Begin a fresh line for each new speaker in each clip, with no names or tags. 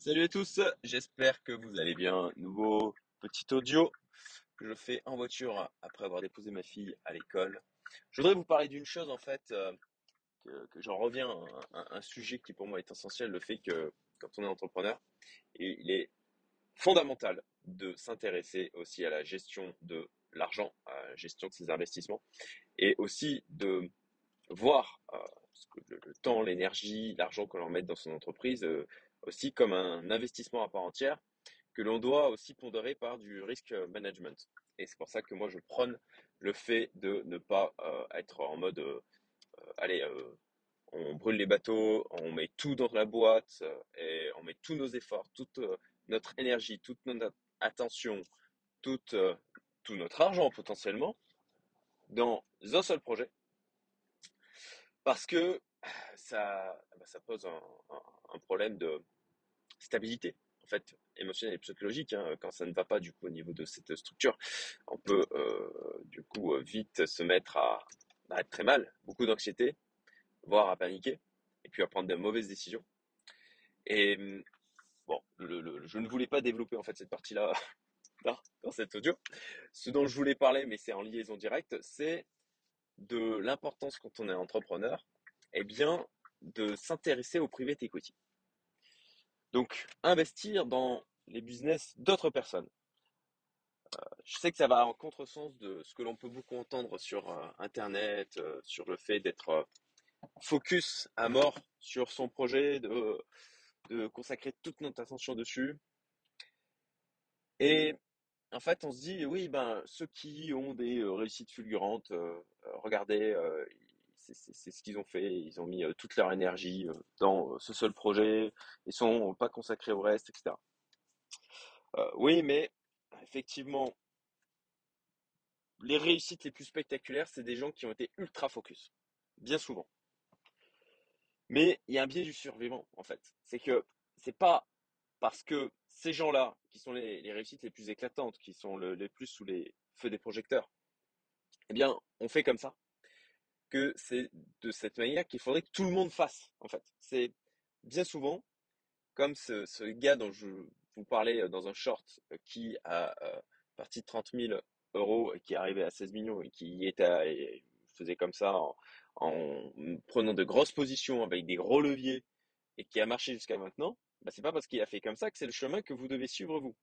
Salut à tous, j'espère que vous allez bien. Nouveau petit audio que je fais en voiture après avoir déposé ma fille à l'école. Je voudrais vous parler d'une chose en fait, euh, que, j'en reviens à un, sujet qui pour moi est essentiel, le fait que quand on est entrepreneur, il est fondamental de s'intéresser aussi à la gestion de l'argent, à la gestion de ses investissements, et aussi de voir euh, le, temps, l'énergie, l'argent que l'on met dans son entreprise euh, aussi comme un investissement à part entière que l'on doit aussi pondérer par du risk management. Et c'est pour ça que moi je prône le fait de ne pas euh, être en mode euh, allez euh, on brûle les bateaux, on met tout dans la boîte et on met tous nos efforts, toute notre énergie, toute notre attention, toute, tout notre argent potentiellement dans un seul projet parce que ça, bah, ça pose un, problème de stabilité, en fait, émotionnelle et psychologique, hein, quand ça ne va pas du coup au niveau de cette structure, on peut euh, du coup euh, vite se mettre à, être très mal, beaucoup d'anxiété, voire à paniquer, et puis à prendre de mauvaises décisions. Et bon, je ne voulais pas développer en fait cette partie-là dans, dans cet audio. Ce dont je voulais parler, mais c'est en liaison directe, c'est de l'importance quand on est entrepreneur, eh bien, de s'intéresser au private equity. Donc, investir dans les business d'autres personnes. Je sais que ça va en contresens de ce que l'on peut beaucoup entendre sur euh, Internet, euh, sur le fait d'être euh, focus à mort sur son projet, de, de consacrer toute notre attention dessus. Et en fait, on se dit, oui, ben, ceux qui ont des euh, réussites fulgurantes, euh, euh, regardez, euh, c'est ce qu'ils ont fait. Ils ont mis euh, toute leur énergie euh, dans euh, ce seul projet. Ils sont pas consacrés au reste, etc. Oui, mais effectivement, les réussites les plus spectaculaires, c'est des gens qui ont été ultra focus, bien souvent. Mais il y a un biais du survivant, en fait. C'est que c'est pas parce que ces gens-là, qui sont les, réussites les plus éclatantes, qui sont le- les plus sous les feux des projecteurs, eh bien, on fait comme ça, que c'est de cette manière qu'il faudrait que tout le monde fasse, en fait. C'est bien souvent comme ce, gars dont je vous parlais euh, dans un short euh, qui a euh, parti de 30 000 euros et qui est arrivé à 16 millions et qui était et faisait comme ça en, en prenant de grosses positions avec des gros leviers et qui a marché jusqu'à maintenant, bah, c'est pas parce qu'il a fait comme ça que c'est le chemin que vous devez suivre vous.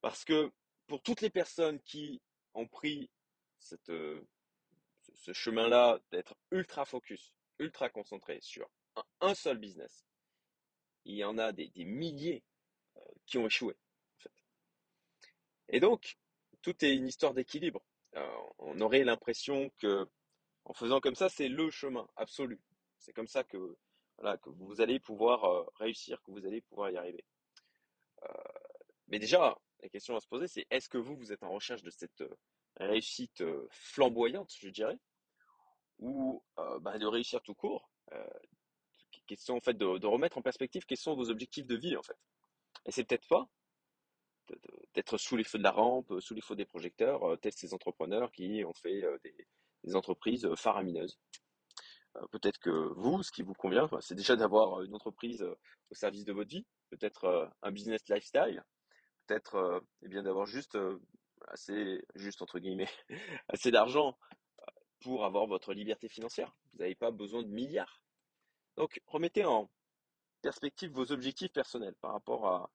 Parce que pour toutes les personnes qui ont pris cette, ce chemin-là d'être ultra focus, ultra concentré sur un, seul business, il y en a des, milliers qui ont échoué. Et donc, tout est une histoire d'équilibre. Euh, on aurait l'impression que, en faisant comme ça, c'est le chemin absolu. C'est comme ça que, voilà, que vous allez pouvoir euh, réussir, que vous allez pouvoir y arriver. Mais déjà, la question à se poser, c'est est-ce que vous, vous êtes en recherche de cette euh, réussite euh, flamboyante, je dirais, ou euh, bah, de réussir tout court euh, Question en fait de, de remettre en perspective quels sont vos objectifs de vie en fait. Et c'est peut-être pas d'être sous les feux de la rampe, euh, sous les feux des projecteurs, euh, tels ces entrepreneurs qui ont fait euh, des, entreprises euh, faramineuses. Peut-être que vous, ce qui vous convient, bah, c'est déjà d'avoir une entreprise au service de votre vie, peut-être un business lifestyle, peut-être eh bien d'avoir juste assez, juste entre guillemets, assez d'argent pour avoir votre liberté financière. Vous n'avez pas besoin de milliards. Donc remettez en perspective vos objectifs personnels par rapport à,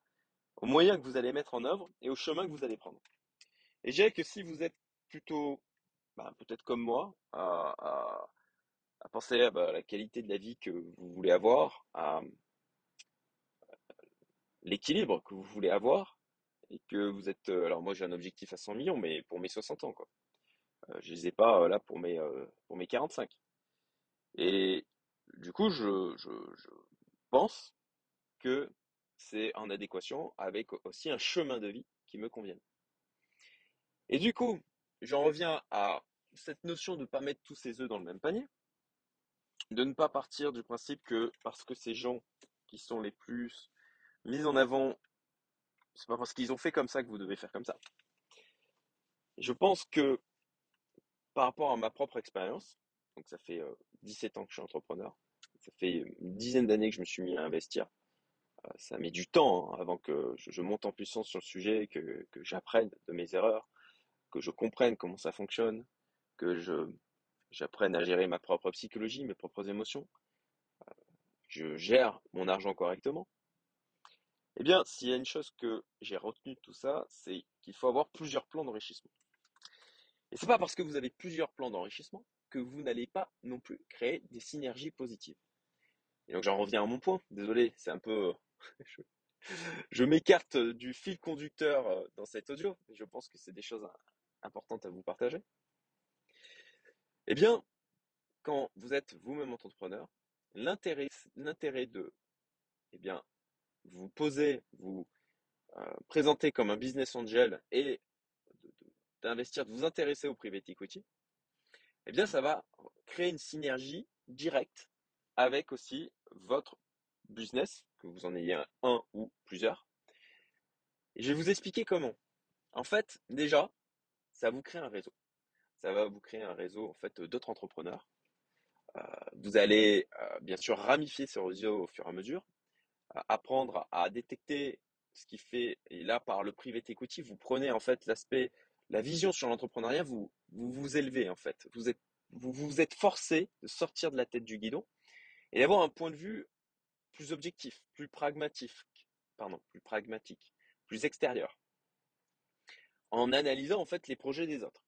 aux moyens que vous allez mettre en œuvre et au chemin que vous allez prendre. Et je dirais que si vous êtes plutôt, bah, peut-être comme moi, à, à, à penser à bah, la qualité de la vie que vous voulez avoir, à l'équilibre que vous voulez avoir, et que vous êtes, euh, alors moi j'ai un objectif à 100 millions, mais pour mes 60 ans, quoi. Euh, je les ai pas euh, là pour mes, euh, pour mes 45. Et du coup, je, je, je pense que c'est en adéquation avec aussi un chemin de vie qui me convienne. Et du coup, j'en reviens à cette notion de ne pas mettre tous ses œufs dans le même panier, de ne pas partir du principe que parce que ces gens qui sont les plus mis en avant, c'est pas parce qu'ils ont fait comme ça que vous devez faire comme ça. Je pense que par rapport à ma propre expérience, donc ça fait euh, 17 ans que je suis entrepreneur, ça fait une dizaine d'années que je me suis mis à investir, ça met du temps hein, avant que je, monte en puissance sur le sujet, que, j'apprenne de mes erreurs, que je comprenne comment ça fonctionne, que j'apprenne à gérer ma propre psychologie, mes propres émotions, je gère mon argent correctement. Eh bien, s'il y a une chose que j'ai retenue de tout ça, c'est qu'il faut avoir plusieurs plans d'enrichissement. Et c'est pas parce que vous avez plusieurs plans d'enrichissement que vous n'allez pas non plus créer des synergies positives. Et donc j'en reviens à mon point. Désolé, c'est un peu, je, je m'écarte du fil conducteur euh, dans cet audio. mais Je pense que c'est des choses importantes à vous partager. Eh bien, quand vous êtes vous-même entrepreneur, l'intérêt, de, eh bien, vous poser, vous euh, présenter comme un business angel et d'investir, de vous intéresser au private equity, eh bien, ça va créer une synergie directe avec aussi votre business, que vous en ayez un, ou plusieurs. Je vais vous expliquer comment. En fait, déjà, ça vous crée un réseau. Ça va vous créer un réseau en fait d'autres entrepreneurs. Euh, vous allez euh, bien sûr ramifier ce réseau au fur et à mesure, euh, apprendre à détecter ce qui fait, et là par le private equity, vous prenez en fait l'aspect, la vision sur l'entrepreneuriat, vous, vous élevez en fait. Vous êtes, vous vous êtes forcé de sortir de la tête du guidon et d'avoir un point de vue plus objectif, plus pragmatique, pardon, plus pragmatique, plus extérieur, en analysant en fait les projets des autres.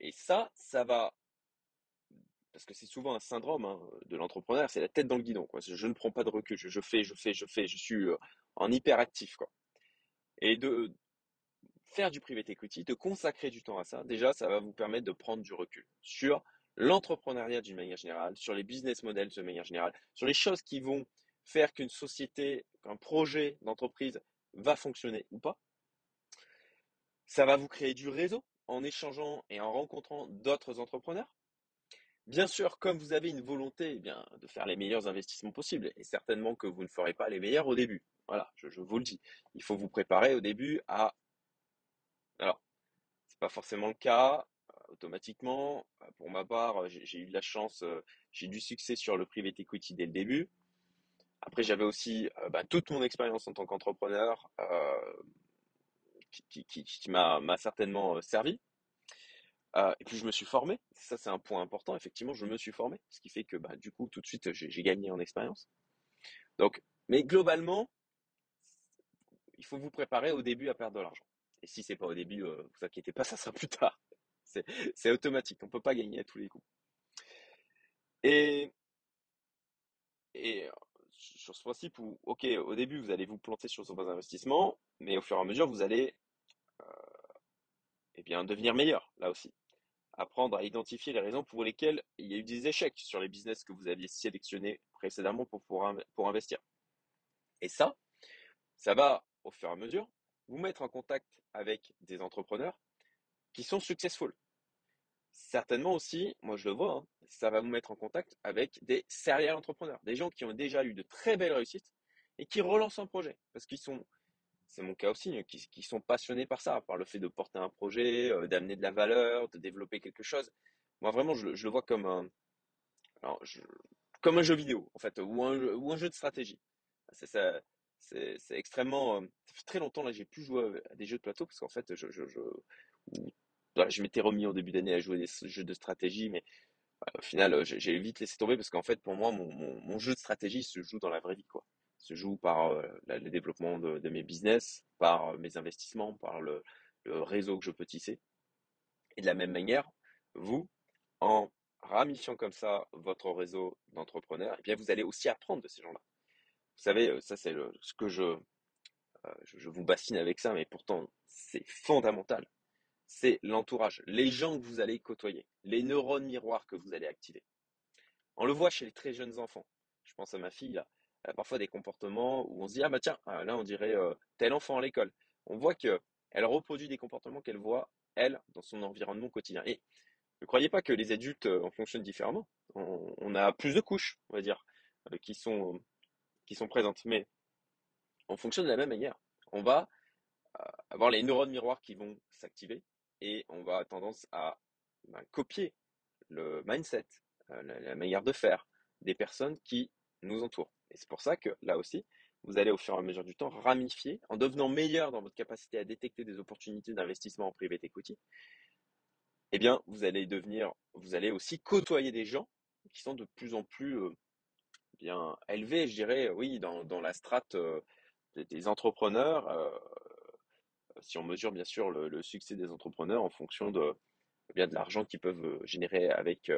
Et ça, ça va, parce que c'est souvent un syndrome hein, de l'entrepreneur, c'est la tête dans le guidon. Je ne prends pas de recul, je, fais, je fais, je fais, je suis euh, en hyperactif. Et de faire du private equity, de consacrer du temps à ça, déjà, ça va vous permettre de prendre du recul sur l'entrepreneuriat d'une manière générale, sur les business models de manière générale, sur les choses qui vont faire qu'une société, qu'un projet d'entreprise va fonctionner ou pas. Ça va vous créer du réseau en échangeant et en rencontrant d'autres entrepreneurs. Bien sûr, comme vous avez une volonté eh bien, de faire les meilleurs investissements possibles, et certainement que vous ne ferez pas les meilleurs au début. Voilà, je vous le dis. Il faut vous préparer au début à... Alors, c'est pas forcément le cas euh, automatiquement. Euh, Pour ma part, j'ai eu de la chance, euh, j'ai eu du succès sur le private equity dès le début. Après, j'avais aussi bah, toute mon expérience en tant qu'entrepreneur qui, m'a certainement servi. Et puis je me suis formé. Ça, c'est un point important. Effectivement, je me suis formé, ce qui fait que bah, du coup, tout de suite, j'ai gagné en expérience. Donc, mais globalement, il faut vous préparer au début à perdre de l'argent. Et si c'est pas au début, euh, vous inquiétez pas, ça sera plus tard. C'est automatique. On peut pas gagner à tous les coups. Et, euh, sur ce principe où, ok, au début, vous allez vous planter sur vos investissements, mais au fur et à mesure, vous allez eh bien, devenir meilleur, là aussi. Apprendre à identifier les raisons pour lesquelles il y a eu des échecs sur les business que vous aviez sélectionnés précédemment pour, pour, pour investir. Et ça, ça va, au fur et à mesure, vous mettre en contact avec des entrepreneurs qui sont successful. Certainement aussi, moi je le vois, hein, ça va vous mettre en contact avec des serial entrepreneurs, des gens qui ont déjà eu de très belles réussites et qui relancent un projet parce qu'ils sont, c'est mon cas aussi, hein, qui, sont passionnés par ça, par le fait de porter un projet, euh, d'amener de la valeur, de développer quelque chose. Moi vraiment, je, le- vois comme un, comme un jeu vidéo en fait, ou un, jeu- de stratégie. C'est extrêmement. euh, ça fait très longtemps là, j'ai plus joué à des jeux de plateau parce qu'en fait, je, je, je, voilà, je m'étais remis en début d'année à jouer des jeux de stratégie, mais euh, au final, euh, j'ai vite laissé tomber parce qu'en fait, pour moi, mon, mon, jeu de stratégie se joue dans la vraie vie, quoi. Se joue par euh, le développement de, mes business, par mes investissements, par le, le réseau que je peux tisser. Et de la même manière, vous, en ramifiant comme ça votre réseau d'entrepreneurs, eh bien, vous allez aussi apprendre de ces gens-là. Vous savez, ça c'est ce que je, je, vous bassine avec ça, mais pourtant c'est fondamental. C'est l'entourage, les gens que vous allez côtoyer, les neurones miroirs que vous allez activer. On le voit chez les très jeunes enfants. Je pense à ma fille. Elle a parfois des comportements où on se dit ah bah tiens ah, là on dirait tel enfant à l'école. On voit que elle reproduit des comportements qu'elle voit elle dans son environnement quotidien. Et ne croyez pas que les adultes en fonctionnent différemment. On, on a plus de couches, on va dire, euh, qui sont qui sont présentes, mais on fonctionne de la même manière. On va avoir les neurones miroirs qui vont s'activer et on va tendance à ben, copier le mindset, euh, la, la manière de faire des personnes qui nous entourent. Et c'est pour ça que là aussi, vous allez au fur et à mesure du temps ramifier en devenant meilleur dans votre capacité à détecter des opportunités d'investissement en private equity. Eh bien, vous allez devenir, vous allez aussi côtoyer des gens qui sont de plus en plus euh, bien élevés, je dirais, oui, dans, la strate euh, des, entrepreneurs. Euh, si on mesure bien sûr le, le, succès des entrepreneurs en fonction de, eh bien, de l'argent qu'ils peuvent générer avec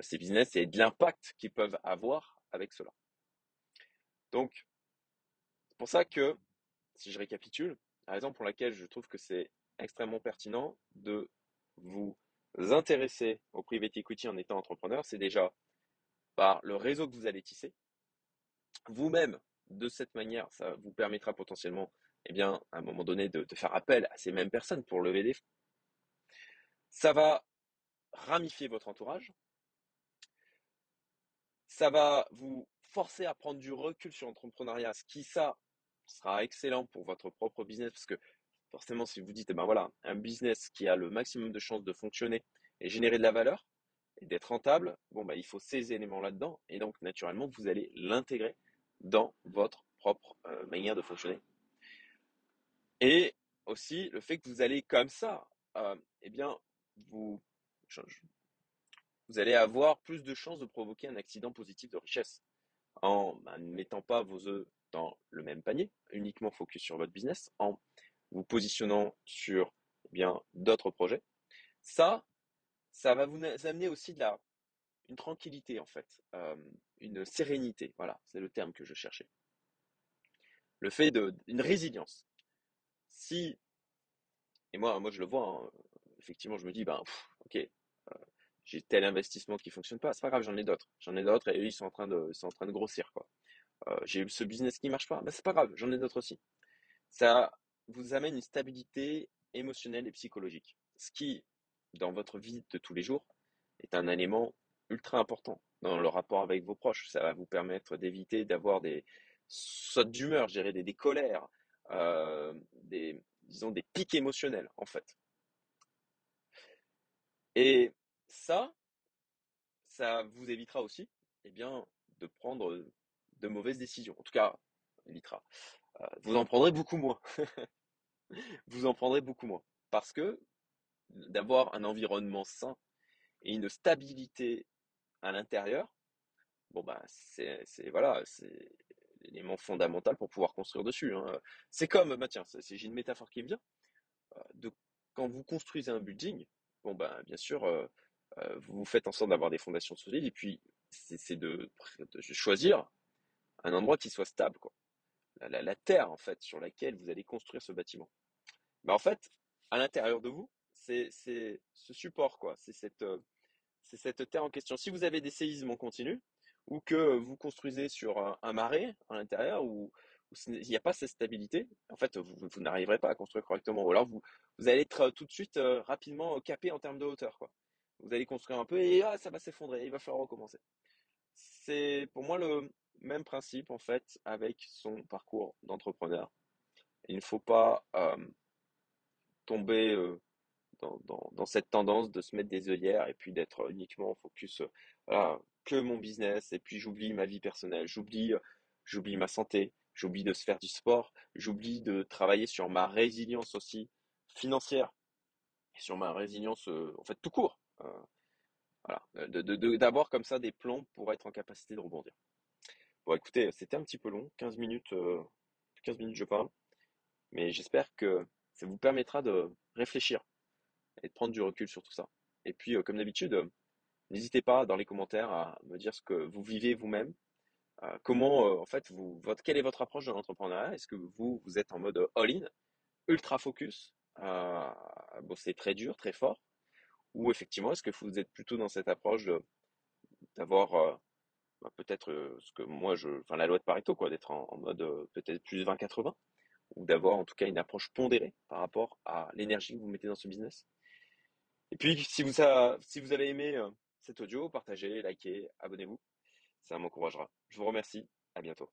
ces business et de l'impact qu'ils peuvent avoir avec cela. Donc, c'est pour ça que, si je récapitule, la raison pour laquelle je trouve que c'est extrêmement pertinent de vous intéresser au private equity en étant entrepreneur, c'est déjà par le réseau que vous allez tisser. Vous-même, de cette manière, ça vous permettra potentiellement, eh bien, à un moment donné, de, faire appel à ces mêmes personnes pour lever des fonds. Ça va ramifier votre entourage. Ça va vous forcer à prendre du recul sur l'entrepreneuriat, ce qui, ça, sera excellent pour votre propre business parce que forcément, si vous dites, eh ben voilà, un business qui a le maximum de chances de fonctionner et générer de la valeur et d'être rentable, bon, bah, il faut ces éléments là-dedans. Et donc, naturellement, vous allez l'intégrer dans votre propre euh, manière de fonctionner. Et aussi, le fait que vous allez comme ça, euh, eh bien, vous, vous allez avoir plus de chances de provoquer un accident positif de richesse en bah, ne mettant pas vos œufs dans le même panier, uniquement focus sur votre business, en vous positionnant sur eh bien d'autres projets. Ça, ça va vous amener aussi de la une tranquillité en fait, euh, une sérénité. Voilà, c'est le terme que je cherchais. Le fait de une résilience. Si et moi, moi je le vois. Hein, effectivement, je me dis ben ok, euh, j'ai tel investissement qui fonctionne pas, c'est pas grave, j'en ai d'autres, j'en ai d'autres et eux ils sont en train de, sont en train de grossir quoi. Euh, j'ai ce business qui marche pas, ben c'est pas grave, j'en ai d'autres aussi. Ça vous amène une stabilité émotionnelle et psychologique. Ce qui, dans votre vie de tous les jours, est un élément ultra important dans le rapport avec vos proches. Ça va vous permettre d'éviter d'avoir des sautes d'humeur, des, des colères, euh, des, disons, des pics émotionnels, en fait. Et ça, ça vous évitera aussi, eh bien, de prendre de mauvaises décisions. En tout cas, évitera. Euh, vous en prendrez beaucoup moins. vous en prendrez beaucoup moins. Parce que d'avoir un environnement sain et une stabilité à l'intérieur, bon bah c'est voilà, c'est l'élément fondamental pour pouvoir construire dessus. Hein. C'est comme, bah tiens, j'ai une métaphore qui me vient. Euh, quand vous construisez un building, bon bah bien sûr, euh, vous faites en sorte d'avoir des fondations solides et puis c'est de, choisir un endroit qui soit stable, la, terre en fait sur laquelle vous allez construire ce bâtiment. Mais en fait, à l'intérieur de vous, c'est ce support quoi, c'est cette euh, c'est cette terre en question. Si vous avez des séismes en continu ou que vous construisez sur un, marais à l'intérieur où, il n'y a pas cette stabilité, en fait, vous, n'arriverez pas à construire correctement. Ou alors vous, allez être euh, tout de suite euh, rapidement capé en termes de hauteur. Vous allez construire un peu et ah, ça va s'effondrer, il va falloir recommencer. C'est pour moi le, même principe en fait avec son parcours d'entrepreneur. Il ne faut pas euh, tomber euh, dans, cette tendance de se mettre des œillères et puis d'être uniquement focus euh, que mon business et puis j'oublie ma vie personnelle, j'oublie j'oublie ma santé, j'oublie de se faire du sport, j'oublie de travailler sur ma résilience aussi financière et sur ma résilience en fait tout court. voilà, d'avoir comme ça des plans pour être en capacité de rebondir. Bon, écoutez, c'était un petit peu long, 15 minutes, 15 euh, minutes je parle, mais j'espère que ça vous permettra de réfléchir et de prendre du recul sur tout ça. Et puis, euh, comme d'habitude, n'hésitez pas dans les commentaires à me dire ce que vous vivez vous-même, euh, comment, en fait, votre, quelle est votre approche de l'entrepreneuriat? Est-ce que vous, vous êtes en mode all-in, ultra focus, à bosser très dur, très fort, ou effectivement, est-ce que vous êtes plutôt dans cette approche d'avoir bah, peut-être euh, ce que moi je, enfin la loi de Pareto quoi, d'être en, mode euh, peut-être plus 20-80 ou d'avoir en tout cas une approche pondérée par rapport à l'énergie que vous mettez dans ce business? Et puis si vous, avez aimé cet audio, partagez, likez, abonnez-vous, ça m'encouragera. Je vous remercie, à bientôt.